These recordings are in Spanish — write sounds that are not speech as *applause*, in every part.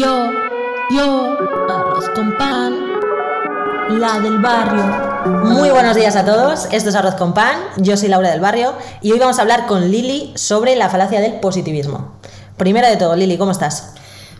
Yo, yo, arroz con pan, la del barrio. Muy buenos días a todos, esto es Arroz con Pan, yo soy Laura del Barrio y hoy vamos a hablar con Lili sobre la falacia del positivismo. Primero de todo, Lili, ¿cómo estás?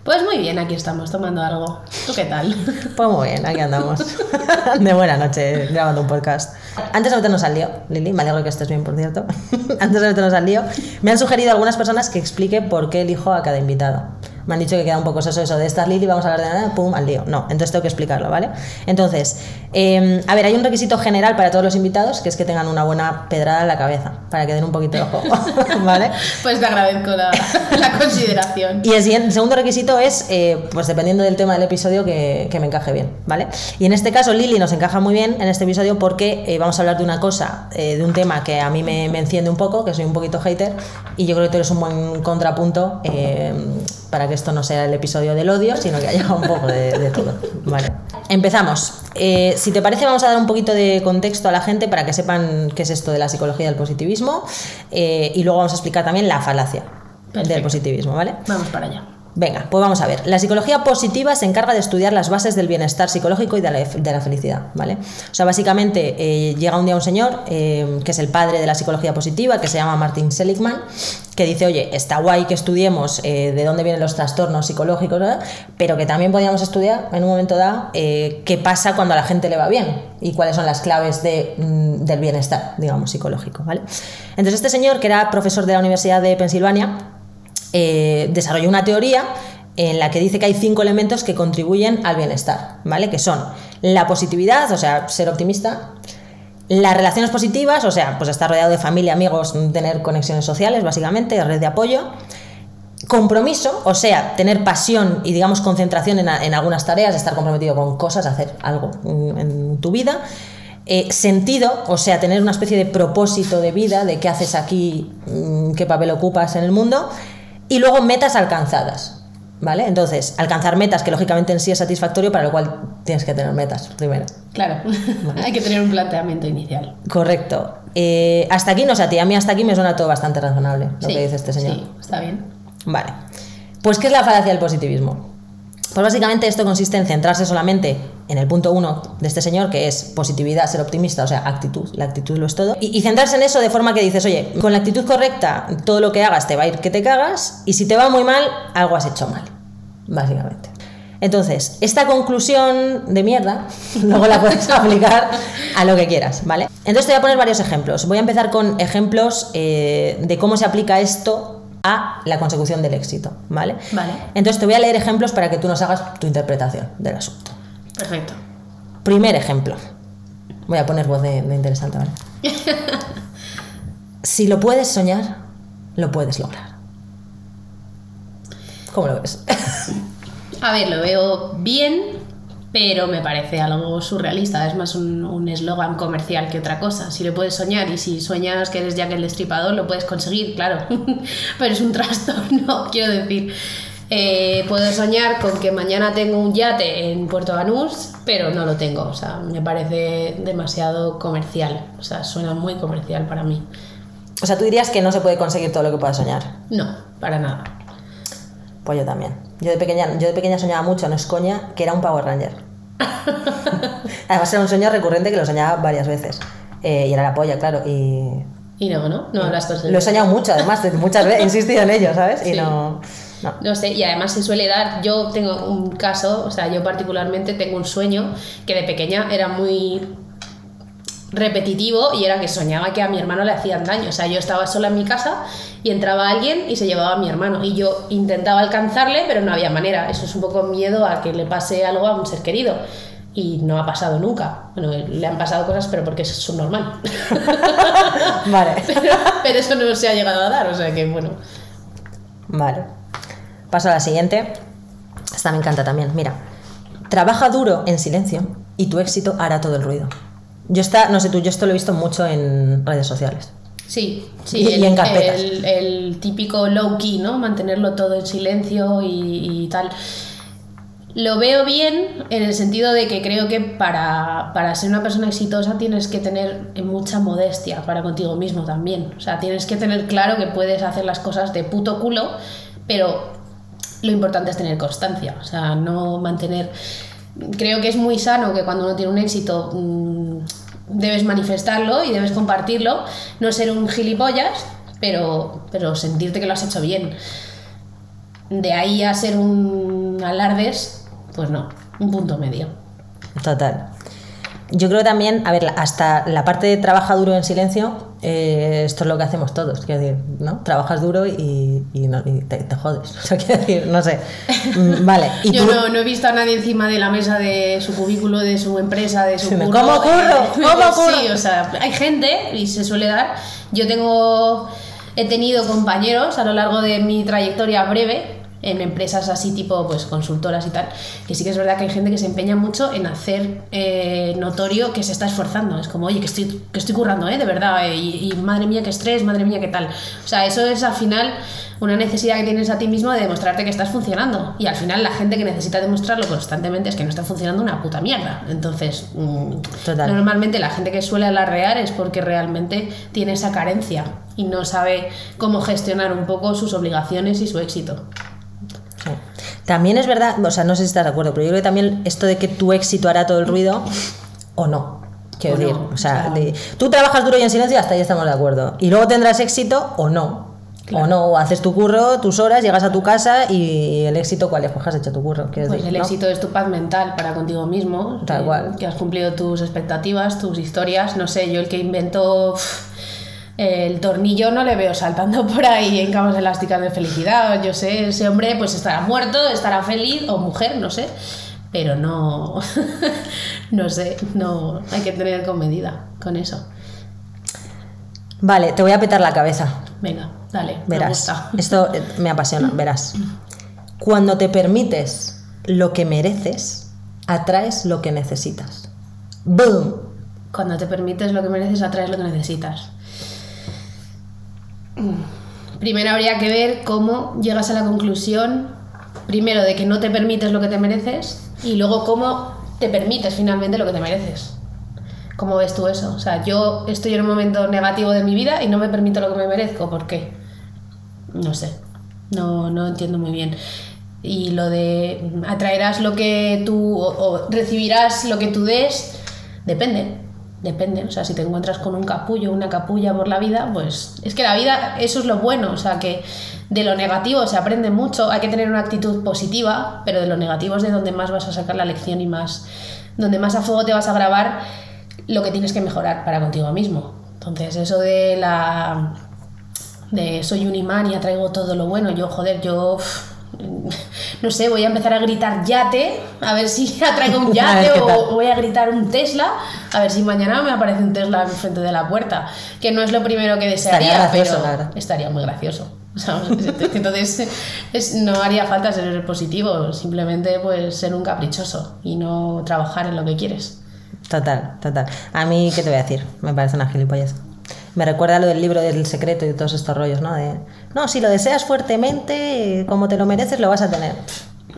Pues muy bien, aquí estamos tomando algo. ¿Tú qué tal? *laughs* Pues muy bien, aquí andamos. *laughs* De buena noche, grabando un podcast. Antes de meternos al lío, Lili, me alegro que estés bien, por cierto. *laughs* Antes de meternos al lío, me han sugerido algunas personas que explique por qué elijo a cada invitado. Me han dicho que queda un poco eso, eso de estar Lili, vamos a hablar de nada, pum, al lío. No, entonces tengo que explicarlo, ¿vale? Entonces, eh, a ver, hay un requisito general para todos los invitados, que es que tengan una buena pedrada en la cabeza, para que den un poquito de juego, *laughs* ¿vale? Pues te agradezco la, la consideración. Y el siguiente- segundo requisito es, eh, pues dependiendo del tema del episodio, que, que me encaje bien, ¿vale? Y en este caso, Lili nos encaja muy bien en este episodio porque eh, vamos a hablar de una cosa, eh, de un tema que a mí me, me enciende un poco, que soy un poquito hater, y yo creo que tú eres un buen contrapunto eh, para que esto no sea el episodio del odio, sino que haya un poco de, de todo, ¿vale? Empezamos. Eh, si te parece, vamos a dar un poquito de contexto a la gente para que sepan qué es esto de la psicología del positivismo eh, y luego vamos a explicar también la falacia del positivismo, ¿vale? Vamos para allá. Venga, pues vamos a ver. La psicología positiva se encarga de estudiar las bases del bienestar psicológico y de la, felicidad, ¿vale? O sea, básicamente eh, llega un día un señor eh, que es el padre de la psicología positiva, que se llama Martin Seligman, que dice, oye, está guay que estudiemos eh, de dónde vienen los trastornos psicológicos, ¿verdad? pero que también podríamos estudiar en un momento dado qué pasa cuando a la gente le va bien y cuáles son las claves mm, del bienestar, digamos, psicológico, ¿vale? Entonces este señor, que era profesor de la Universidad de Pensilvania, eh, desarrolló una teoría en la que dice que hay cinco elementos que contribuyen al bienestar, ¿vale? Que son la positividad, o sea, ser optimista, las relaciones positivas, o sea, pues estar rodeado de familia, amigos, tener conexiones sociales, básicamente, red de apoyo. Compromiso, o sea, tener pasión y, digamos, concentración en, en algunas tareas, estar comprometido con cosas, hacer algo en, en tu vida. Eh, sentido, o sea, tener una especie de propósito de vida, de qué haces aquí, mm, qué papel ocupas en el mundo. Y luego metas alcanzadas, ¿vale? Entonces, alcanzar metas, que lógicamente en sí es satisfactorio, para lo cual tienes que tener metas primero. Claro, *laughs* hay que tener un planteamiento inicial. Correcto. Eh, hasta aquí, no sé, a ti, a mí hasta aquí me suena todo bastante razonable lo Sí, que dice este señor. Sí, está bien. Vale. Pues, ¿qué es la falacia del positivismo? Pues básicamente esto consiste en centrarse solamente en el punto uno de este señor, que es positividad, ser optimista, o sea, actitud, la actitud lo es todo, y, centrarse en eso de forma que dices, oye, con la actitud correcta, todo lo que hagas te va a ir que te cagas, y si te va muy mal, algo has hecho mal, básicamente. Entonces, esta conclusión de mierda, *laughs* luego la puedes aplicar a lo que quieras, ¿vale? Entonces te voy a poner varios ejemplos. Voy a empezar con ejemplos eh, de cómo se aplica esto a la consecución del éxito, ¿vale? Vale. Entonces te voy a leer ejemplos para que tú nos hagas tu interpretación del asunto. Perfecto. Primer ejemplo. Voy a poner voz de, de interesante, ¿vale? *laughs* si lo puedes soñar, lo puedes lograr. ¿Cómo lo ves? A ver, lo veo bien, pero me parece algo surrealista. Es más un un eslogan comercial que otra cosa. Si lo puedes soñar y si sueñas que eres Jack el Destripador, lo puedes conseguir, claro. *laughs* pero es un trastorno, *laughs* quiero decir. Eh, puedo soñar con que mañana tengo un yate en Puerto Banús, pero no lo tengo. O sea, me parece demasiado comercial. O sea, suena muy comercial para mí. O sea, tú dirías que no se puede conseguir todo lo que puedas soñar. No, para nada. Pues yo también. Yo de pequeña, yo de pequeña soñaba mucho, no es coña, que era un Power Ranger. *laughs* Además era un sueño recurrente que lo soñaba varias veces. Eh, y era la polla, claro. Y Y no, ¿no? No las cosas. lo he soñado mucho, además, muchas veces he insistido en ello, ¿sabes? Y Sí. no, no. No sé, y además se suele dar, yo tengo un caso, o sea, yo particularmente tengo un sueño que de pequeña era muy repetitivo y era que soñaba que a mi hermano le hacían daño, o sea, yo estaba sola en mi casa y entraba alguien y se llevaba a mi hermano y yo intentaba alcanzarle, pero no había manera, eso es un poco miedo a que le pase algo a un ser querido. Y no ha pasado nunca. Bueno, le han pasado cosas, pero porque es subnormal. *laughs* Vale. *laughs* pero, pero eso no se ha llegado a dar, o sea que bueno. Vale. Paso a la siguiente. Esta me encanta también. Mira. Trabaja duro en silencio y tu éxito hará todo el ruido. Yo esta, no sé tú, yo esto lo he visto mucho en redes sociales. Sí, sí, Y- y el, en carpetas. el- el típico low key, ¿no? Mantenerlo todo en silencio y, y tal. Lo veo bien en el sentido de que creo que para, para ser una persona exitosa tienes que tener mucha modestia para contigo mismo también. O sea, tienes que tener claro que puedes hacer las cosas de puto culo, pero lo importante es tener constancia, o sea, no mantener... Creo que es muy sano que cuando uno tiene un éxito mm, debes manifestarlo y debes compartirlo, no ser un gilipollas, pero, pero sentirte que lo has hecho bien. De ahí a ser un alardes, pues no, un punto medio. Total. Yo creo también, a ver, hasta la parte de trabaja duro en silencio, eh, esto es lo que hacemos todos, quiero decir, ¿no? Trabajas duro y, y no- y te, te jodes. *laughs* O sea, quiero decir, no sé. Mm, Vale. Y Yo tú, no, no he visto a nadie encima de la mesa de su cubículo, de su empresa, de su Sí, curro. ¿cómo curro? *laughs* ¿Cómo curro? Sí, o sea, hay gente y se suele dar. Yo tengo, he tenido compañeros a lo largo de mi trayectoria breve en empresas así tipo pues consultoras y tal, que sí que es verdad que hay gente que se empeña mucho en hacer eh, notorio que se está esforzando. Es como, oye, que estoy, que estoy currando, ¿eh? De verdad, eh, y, y madre mía, qué estrés, madre mía, qué tal. O sea, eso es al final una necesidad que tienes a ti mismo de demostrarte que estás funcionando. Y al final la gente que necesita demostrarlo constantemente es que no está funcionando una puta mierda. Entonces, mm, Total. normalmente la gente que suele alardear es porque realmente tiene esa carencia y no sabe cómo gestionar un poco sus obligaciones y su éxito. También es verdad, o sea, no sé si estás de acuerdo, pero yo creo que también esto de que tu éxito hará todo el ruido, o no. Quiero O decir, no, o sea, de- tú trabajas duro y en silencio, hasta ahí estamos de acuerdo. Y luego tendrás éxito o no. O no, o haces tu curro, tus horas, llegas a tu casa y el éxito, ¿cuál es? Pues has hecho tu curro. Pues decir, el ¿no? éxito es tu paz mental para contigo mismo. Tal que- cual. Que has cumplido tus expectativas, tus historias. No sé, yo el que inventó uf, el tornillo no le veo saltando por ahí en camas elásticas de felicidad. Yo sé, ese hombre pues estará muerto, estará feliz o mujer, no sé. Pero no, *laughs* no sé, no hay que tener con medida con eso. Vale, te voy a petar la cabeza. Venga, dale, me Verás. gusta. *laughs* Esto eh, me apasiona, verás. Cuando te permites lo que mereces, atraes lo que necesitas. ¡Boom! Cuando te permites lo que mereces, atraes lo que necesitas. *clears throat* Primero habría que ver cómo llegas a la conclusión, primero de que no te permites lo que te mereces y luego cómo te permites finalmente lo que te mereces. ¿Cómo ves tú eso? O sea, yo estoy en un momento negativo de mi vida y no me permito lo que me merezco. ¿Por qué? No sé. No, no entiendo muy bien. Y lo de atraerás lo que tú o, o recibirás lo que tú des, depende. Depende. O sea, si te encuentras con un capullo, una capulla por la vida, pues es que la vida, eso es lo bueno. O sea, que de lo negativo se aprende mucho. Hay que tener una actitud positiva, pero de lo negativo es de donde más vas a sacar la lección y más, donde más a fuego te vas a grabar lo que tienes que mejorar para contigo mismo. Entonces, eso de la de soy un imán y atraigo todo lo bueno. Yo, joder, yo *laughs* no sé, voy a empezar a gritar yate, a ver si *laughs* atraigo un A yate o voy a gritar un Tesla, a ver si mañana me aparece un Tesla enfrente de la puerta, que no es lo primero que desearía, Estaría gracioso, pero estaría muy gracioso. *laughs* Entonces, es- no haría falta ser positivo, simplemente pues ser un caprichoso y no trabajar en lo que quieres. Total, total. A mí, ¿qué te voy a decir? Me parece una gilipollas. Me recuerda lo del libro del secreto y todos estos rollos, ¿no? De, no, si lo deseas fuertemente, como te lo mereces, lo vas a tener.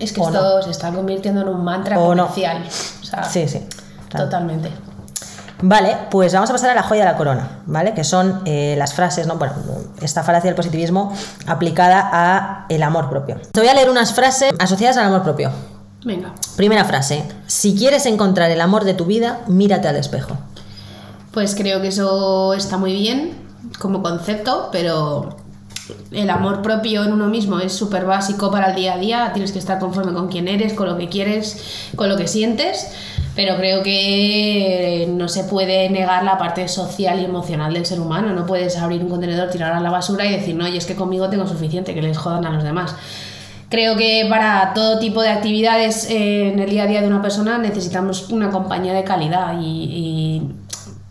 Es que O esto se está convirtiendo en un mantra O no. comercial. O sea, Sí, sí. Claro. Totalmente. Vale, pues vamos a pasar a la joya de la corona, ¿vale? Que son eh, las frases, ¿no? Bueno, esta falacia del positivismo aplicada a el amor propio. Te voy a leer unas frases asociadas al amor propio. Venga. Primera frase. Si quieres encontrar el amor de tu vida, mírate al espejo. Pues creo que eso está muy bien como concepto, pero el amor propio en uno mismo es súper básico para el día a día. Tienes que estar conforme con quién eres, con lo que quieres, con lo que sientes. Pero creo que no se puede negar la parte social y emocional del ser humano. No puedes abrir un contenedor, tirar a la basura y decir, no, y es que conmigo tengo suficiente, que les jodan a los demás. Creo que para todo tipo de actividades eh, en el día a día de una persona necesitamos una compañía de calidad y,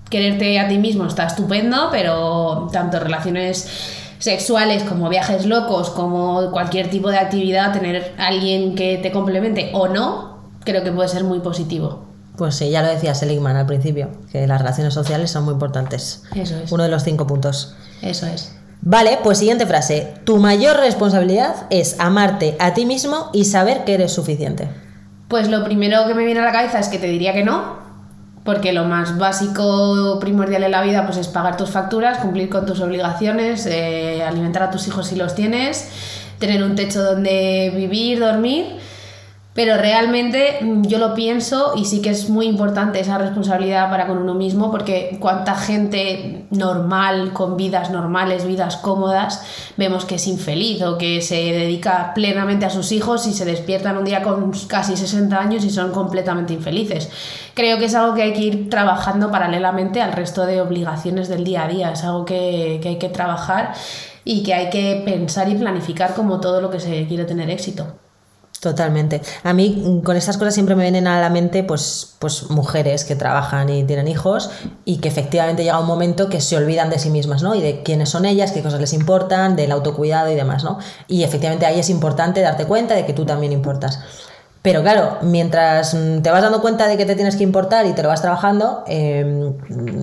quererte a ti mismo está estupendo, pero tanto relaciones sexuales como viajes locos, como cualquier tipo de actividad, tener alguien que te complemente o no, creo que puede ser muy positivo. Pues sí, ya lo decía Seligman al principio, que las relaciones sociales son muy importantes. Eso es. Uno de los cinco puntos. Eso es. Vale, pues siguiente frase. Tu mayor responsabilidad es amarte a ti mismo y saber que eres suficiente. Pues lo primero que me viene a la cabeza es que te diría que no, porque lo más básico, primordial en la vida, pues es pagar tus facturas, cumplir con tus obligaciones, eh, alimentar a tus hijos si los tienes, tener un techo donde vivir, dormir pero realmente mm, yo lo pienso y sí que es muy importante esa responsabilidad para con uno mismo, porque cuánta gente normal, con vidas normales, vidas cómodas, vemos que es infeliz o que se dedica plenamente a sus hijos y se despiertan un día con casi 60 años y son completamente infelices. Creo que es algo que hay que ir trabajando paralelamente al resto de obligaciones del día a día, es algo que, que hay que trabajar y que hay que pensar y planificar como todo lo que se quiere tener éxito. Totalmente. A mí mm, con estas cosas siempre me vienen a la mente pues, pues mujeres que trabajan y tienen hijos y que efectivamente llega un momento que se olvidan de sí mismas, ¿no? Y de quiénes son ellas, qué cosas les importan, del autocuidado y demás, ¿no? Y efectivamente ahí es importante darte cuenta de que tú también importas. Pero claro, mientras te vas dando cuenta de que te tienes que importar y te lo vas trabajando, em,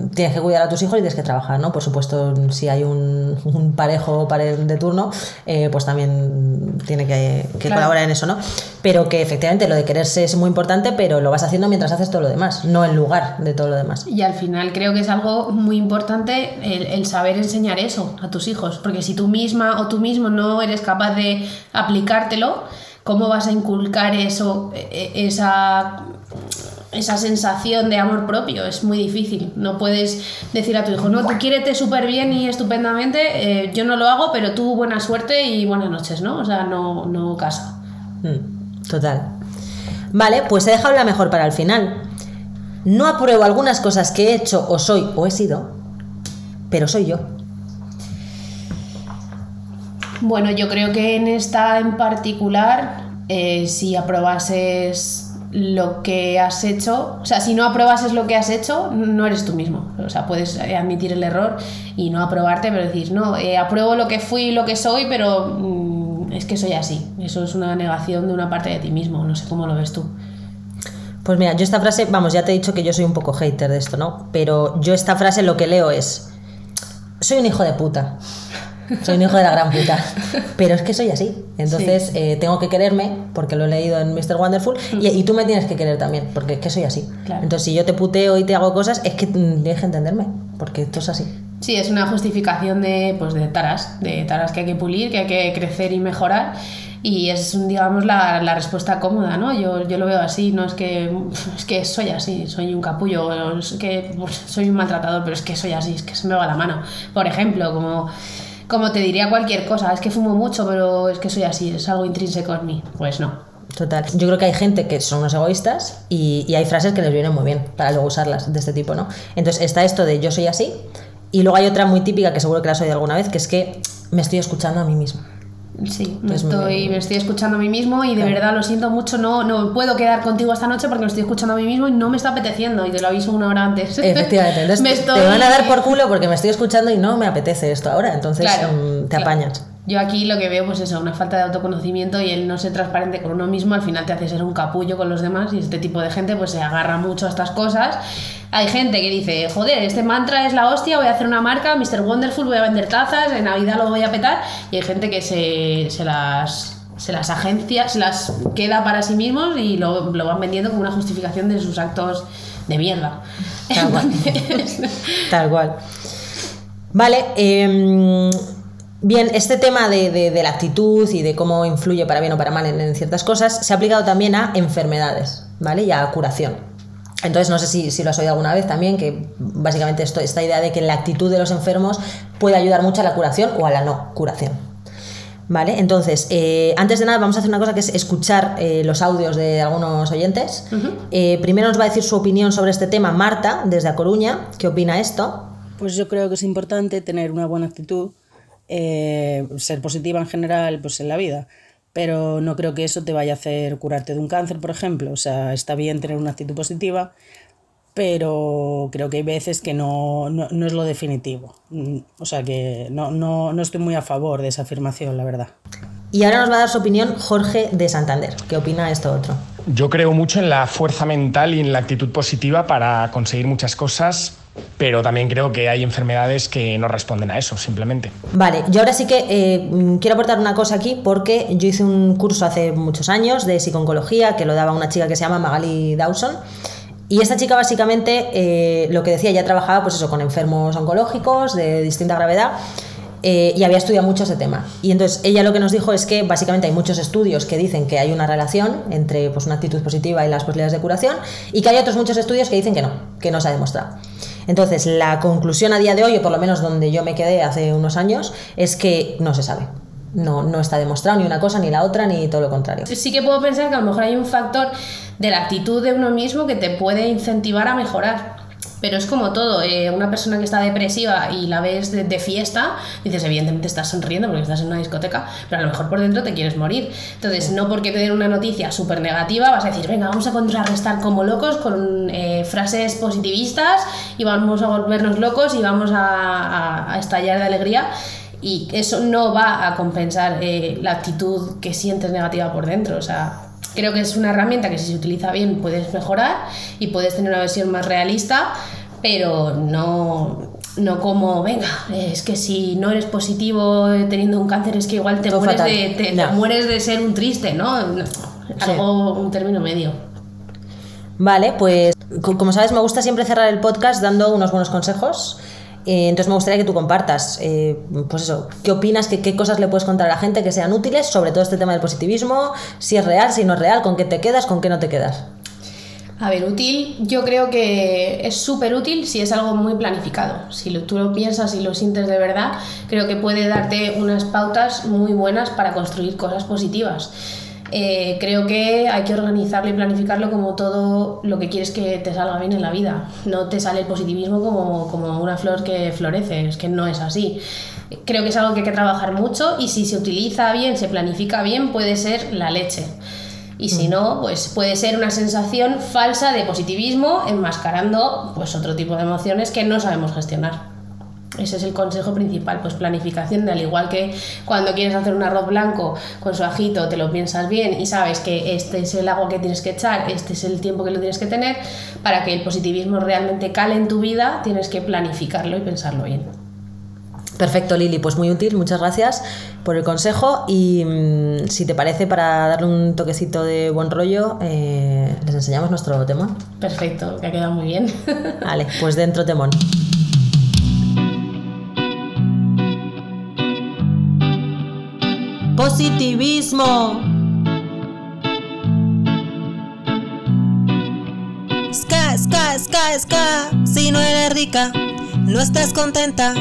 tienes que cuidar a tus hijos y tienes que trabajar, ¿no? Por supuesto, si hay un, parejo de turno, eh, pues también tiene que, colaborar en eso, ¿no? Pero que efectivamente lo de quererse es muy importante, pero lo vas haciendo mientras haces todo lo demás, no en lugar de todo lo demás. Y al final creo que es algo muy importante el, el saber enseñar eso a tus hijos, porque si tú misma o tú mismo no eres capaz de aplicártelo, ¿Cómo vas a inculcar eso, e, e, esa, esa sensación de amor propio? Es muy difícil. No puedes decir a tu hijo, no, tú quiérete súper bien y estupendamente, eh, yo no lo hago, pero tú buena suerte y buenas noches, ¿no? O sea, no, no casa. Mm, total. Vale, pues he dejado la mejor para el final. No apruebo algunas cosas que he hecho o soy o he sido, pero soy yo. Bueno, yo creo que en esta en particular, eh, si aprobases lo que has hecho, o sea, si no aprobases lo que has hecho, no eres tú mismo. O sea, puedes admitir el error y no aprobarte, pero decir, no, eh, apruebo lo que fui y lo que soy, pero mm, es que soy así. Eso es una negación de una parte de ti mismo. No sé cómo lo ves tú. Pues mira, yo esta frase, vamos, ya te he dicho que yo soy un poco hater de esto, ¿no? Pero yo esta frase lo que leo es, soy un hijo de puta. Soy un hijo de la gran puta. *laughs* Pero es que soy así. Entonces eh, tengo que quererme, porque lo he leído en Mr. Wonderful, mm. y, tú me tienes que querer también, porque es que soy así. Entonces si yo te puteo y te hago cosas, es que tienes que entenderme, porque esto es así. Sí, es una justificación de, pues, de taras, de taras que hay que pulir, que hay que crecer y mejorar. Y es, digamos, la, la, respuesta cómoda, ¿no? Yo, yo, lo veo así, no es que, es que soy así, soy un capullo, es que pues, soy un maltratador, pero es que soy así, es que se me va la mano. Por ejemplo, como como te diría cualquier cosa, es que fumo mucho, pero es que soy así, es algo intrínseco en mí. Pues no. Total. Yo creo que hay gente que son unos egoístas y, hay frases que les vienen muy bien para luego usarlas de este tipo, ¿no? Entonces está esto de yo soy así y luego hay otra muy típica que seguro que la has oído alguna vez, que es que me estoy escuchando a mí mismo. Sí, me estoy, me estoy escuchando a mí mismo y de verdad lo siento mucho, no, no puedo quedar contigo esta noche porque me estoy escuchando a mí mismo y no me está apeteciendo y te lo aviso una hora antes. *laughs* Efectivamente, entonces te van a dar por culo porque me estoy escuchando y no me apetece esto ahora, entonces mm, te apañas. Yo aquí lo que veo, pues eso, una falta de autoconocimiento y el no ser transparente con uno mismo al final te hace ser un capullo con los demás y este tipo de gente pues se agarra mucho a estas cosas. Hay gente que dice, joder, este mantra es la hostia, voy a hacer una marca, Mr. Wonderful, voy a vender tazas, en Navidad lo voy a petar y hay gente que se, se las se las agencia, se las queda para sí mismos y lo, lo van vendiendo como una justificación de sus actos de mierda. Tal cual. *laughs* Tal cual. Vale, eh, Bien, este tema de, la actitud y de cómo influye para bien o para mal en, ciertas cosas se ha aplicado también a enfermedades, ¿vale? Y a curación. Entonces, no sé si, lo has oído alguna vez también, que básicamente esto, esta idea de que la actitud de los enfermos puede ayudar mucho a la curación o a la no curación. ¿Vale? Entonces, eh, antes de nada, vamos a hacer una cosa que es escuchar eh, los audios de algunos oyentes. Eh, primero nos va a decir su opinión sobre este tema Marta, desde A Coruña. ¿Qué opina esto? Pues yo creo que es importante tener una buena actitud eh, ser positiva en general pues en la vida, pero no creo que eso te vaya a hacer curarte de un cáncer, por ejemplo. O sea, está bien tener una actitud positiva, pero creo que hay veces que no, no, es lo definitivo. Mm, o sea que no, no, no estoy muy a favor de esa afirmación, la verdad. Y ahora nos va a dar su opinión Jorge de Santander. ¿Qué opina esto otro? Yo creo mucho en la fuerza mental y en la actitud positiva para conseguir muchas cosas pero también creo que hay enfermedades que no responden a eso, simplemente. Vale, yo ahora sí que eh, quiero aportar una cosa aquí porque yo hice un curso hace muchos años de psicología que lo daba una chica que se llama Magali Dawson. Y esta chica básicamente eh, lo que decía, ya trabajaba pues eso, con enfermos oncológicos de distinta gravedad eh, y había estudiado mucho ese tema. Y entonces ella lo que nos dijo es que básicamente hay muchos estudios que dicen que hay una relación entre pues, una actitud positiva y las posibilidades de curación y que hay otros muchos estudios que dicen que no, que no se ha demostrado. Entonces, la conclusión a día de hoy, o por lo menos donde yo me quedé hace unos años, es que no se sabe. No, no está demostrado ni una cosa ni la otra, ni todo lo contrario. Sí que puedo pensar que a lo mejor hay un factor de la actitud de uno mismo que te puede incentivar a mejorar. Pero es como todo, eh, una persona que está depresiva y la ves de, de fiesta, dices, evidentemente estás sonriendo porque estás en una discoteca, pero a lo mejor por dentro te quieres morir. Entonces, no porque te den una noticia súper negativa vas a decir, venga, vamos a contrarrestar como locos con eh, frases positivistas y vamos a volvernos locos y vamos a, a- a estallar de alegría. Y eso no va a compensar eh, la actitud que sientes negativa por dentro. O sea, creo que es una herramienta que si se utiliza bien puedes mejorar y puedes tener una versión más realista, pero no, no como, venga, es que si no eres positivo eh, teniendo un cáncer es que igual te, Todo mueres de, te- mueres de ser un triste, ¿no? Algo, un término medio. Vale, pues co- como sabes, me gusta siempre cerrar el podcast dando unos buenos consejos. Eh, entonces me gustaría que tú compartas, eh, pues eso, qué opinas, qué, qué cosas le puedes contar a la gente que sean útiles sobre todo este tema del positivismo, si es real, si no es real, con qué te quedas, con qué no te quedas. A ver, útil, yo creo que es súper útil si es algo muy planificado. Si lo- tú lo piensas y lo sientes de verdad, creo que puede darte unas pautas muy buenas para construir cosas positivas. Eh, creo que hay que organizarlo y planificarlo como todo lo que quieres que te salga bien en la vida. No te sale el positivismo como, como una flor que florece, es que no es así. Creo que es algo que hay que trabajar mucho y si se utiliza bien, se planifica bien, puede ser la leche. Y si no, pues puede ser una sensación falsa de positivismo enmascarando pues otro tipo de emociones que no sabemos gestionar. Ese es el consejo principal, pues planificación, al igual que cuando quieres hacer un arroz blanco con su ajito, te lo piensas bien y sabes que este es el agua que tienes que echar, este es el tiempo que lo tienes que tener, para que el positivismo realmente cale en tu vida, tienes que planificarlo y pensarlo bien. Perfecto, Lili, pues muy útil, muchas gracias por el consejo y mm, si te parece, para darle un toquecito de buen rollo, eh, les enseñamos nuestro temón. Perfecto, que ha quedado muy bien. *laughs* Vale, pues dentro temón. Positivismo. Ska, ska, ska, ska. Si no eres rica, no estás contenta.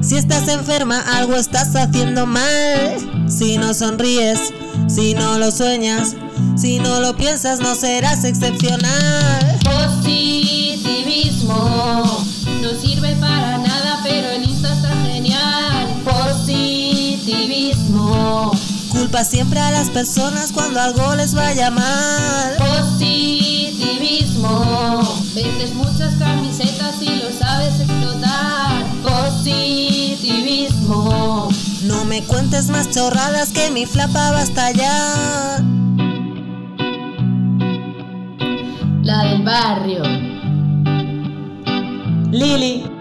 Si estás enferma, algo estás haciendo mal. Si no sonríes, si no lo sueñas, si no lo piensas, no serás excepcional. Positivismo no sirve para nada, pero en Insta está genial. Positivismo, Culpa siempre a las personas cuando algo les vaya mal. positivismo. Vendes muchas camisetas y lo sabes explotar. Positivismo. No me cuentes más chorradas que mi flapa va a estallar. La del barrio. Lili.